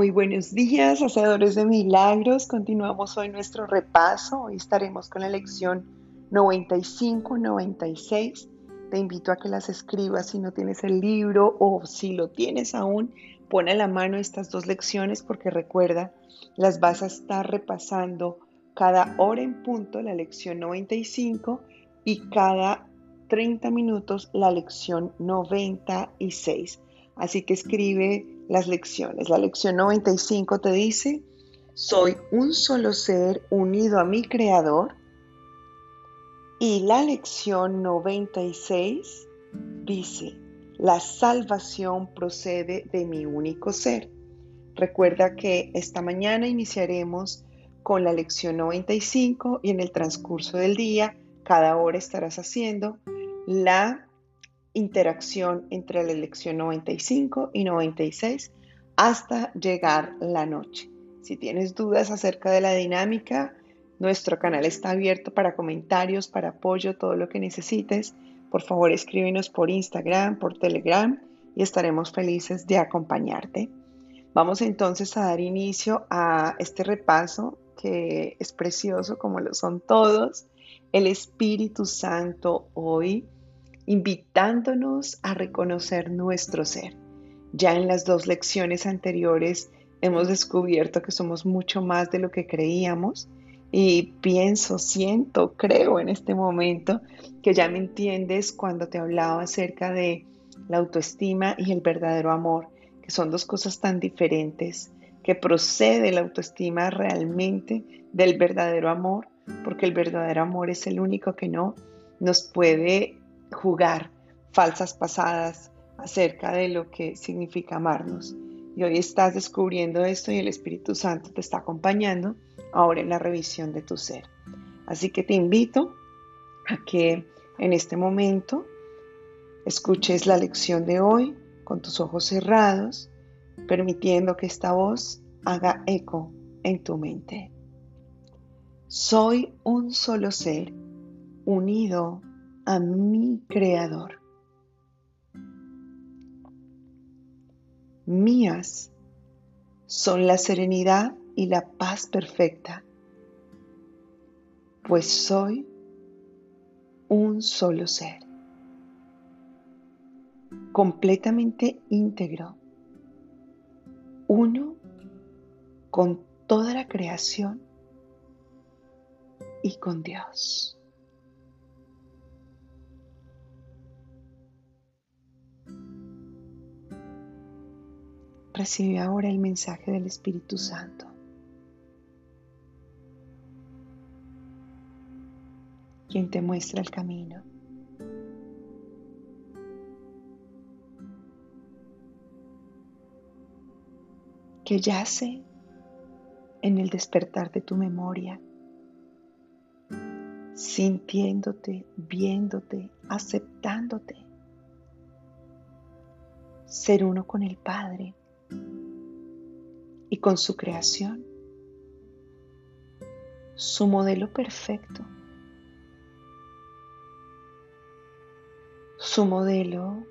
Muy buenos días, hacedores de milagros. Continuamos hoy nuestro repaso. Hoy estaremos con la lección 95-96. Te invito a que las escribas si no tienes el libro o si lo tienes aún, pon a la mano estas dos lecciones porque recuerda, las vas a estar repasando cada hora en punto la lección 95 y cada 30 minutos la lección 96. Así que escribe las lecciones. La lección 95 te dice, soy un solo ser unido a mi creador. Y la lección 96 dice, la salvación procede de mi único ser. Recuerda que esta mañana iniciaremos con la lección 95 y en el transcurso del día, cada hora estarás haciendo la interacción entre la lección 95 y 96 hasta llegar la noche. Si tienes dudas acerca de la dinámica, nuestro canal está abierto para comentarios, para apoyo, todo lo que necesites. Por favor, escríbenos por Instagram, por Telegram y estaremos felices de acompañarte. Vamos entonces a dar inicio a este repaso que es precioso como lo son todos. El Espíritu Santo hoy invitándonos a reconocer nuestro ser. Ya en las dos lecciones anteriores hemos descubierto que somos mucho más de lo que creíamos y pienso, siento, creo en este momento que ya me entiendes cuando te hablaba acerca de la autoestima y el verdadero amor, que son dos cosas tan diferentes, que procede la autoestima realmente del verdadero amor, porque el verdadero amor es el único que no nos puede jugar falsas pasadas acerca de lo que significa amarnos. Y hoy estás descubriendo esto y el Espíritu Santo te está acompañando ahora en la revisión de tu ser. Así que te invito a que en este momento escuches la lección de hoy con tus ojos cerrados, permitiendo que esta voz haga eco en tu mente. Soy un solo ser unido a mi Creador. Mías son la serenidad y la paz perfecta, pues soy un solo ser, completamente íntegro, uno con toda la creación y con Dios. Recibe ahora el mensaje del Espíritu Santo. quien te muestra el camino. que yace en el despertar de tu memoria, sintiéndote, viéndote, aceptándote, ser uno con el Padre y con su creación, su modelo perfecto, su modelo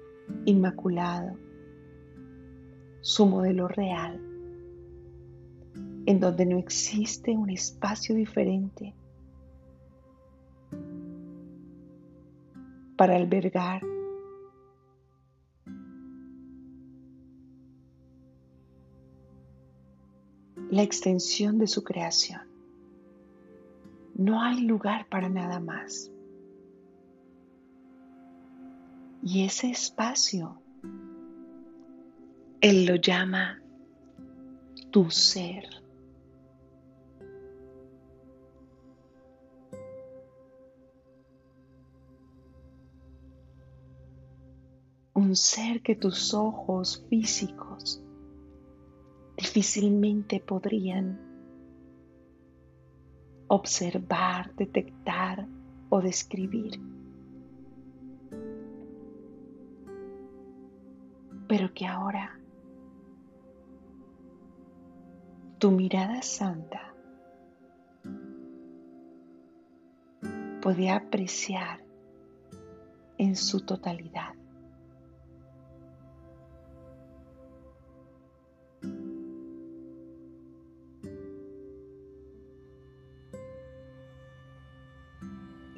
inmaculado, su modelo real, en donde no existe un espacio diferente para albergar la extensión de su creación. No hay lugar para nada más. Y ese espacio, Él lo llama tu ser. Un ser que tus ojos físicos difícilmente podrían observar, detectar o describir. Pero que ahora tu mirada santa puede apreciar en su totalidad.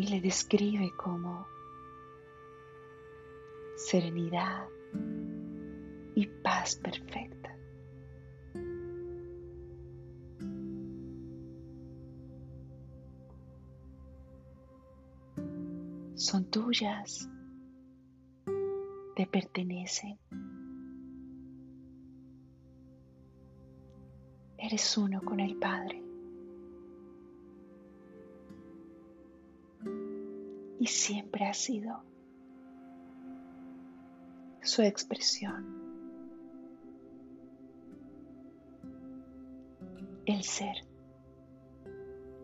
Se describe como serenidad y paz perfecta. Son tuyas, te pertenecen. Eres uno con el Padre. Y siempre ha sido su expresión. El ser.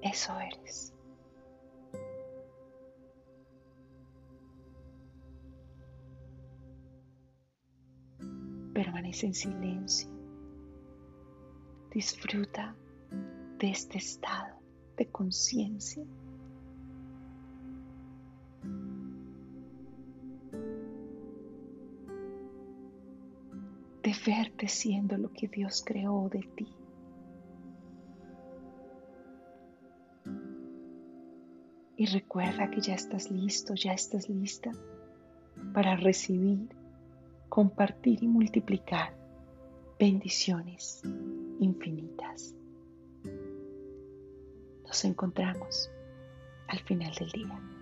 Eso eres. Permanece en silencio. Disfruta de este estado de conciencia. De verte siendo lo que Dios creó de ti. Y recuerda que ya estás listo, ya estás lista para recibir, compartir y multiplicar bendiciones infinitas. Nos encontramos al final del día.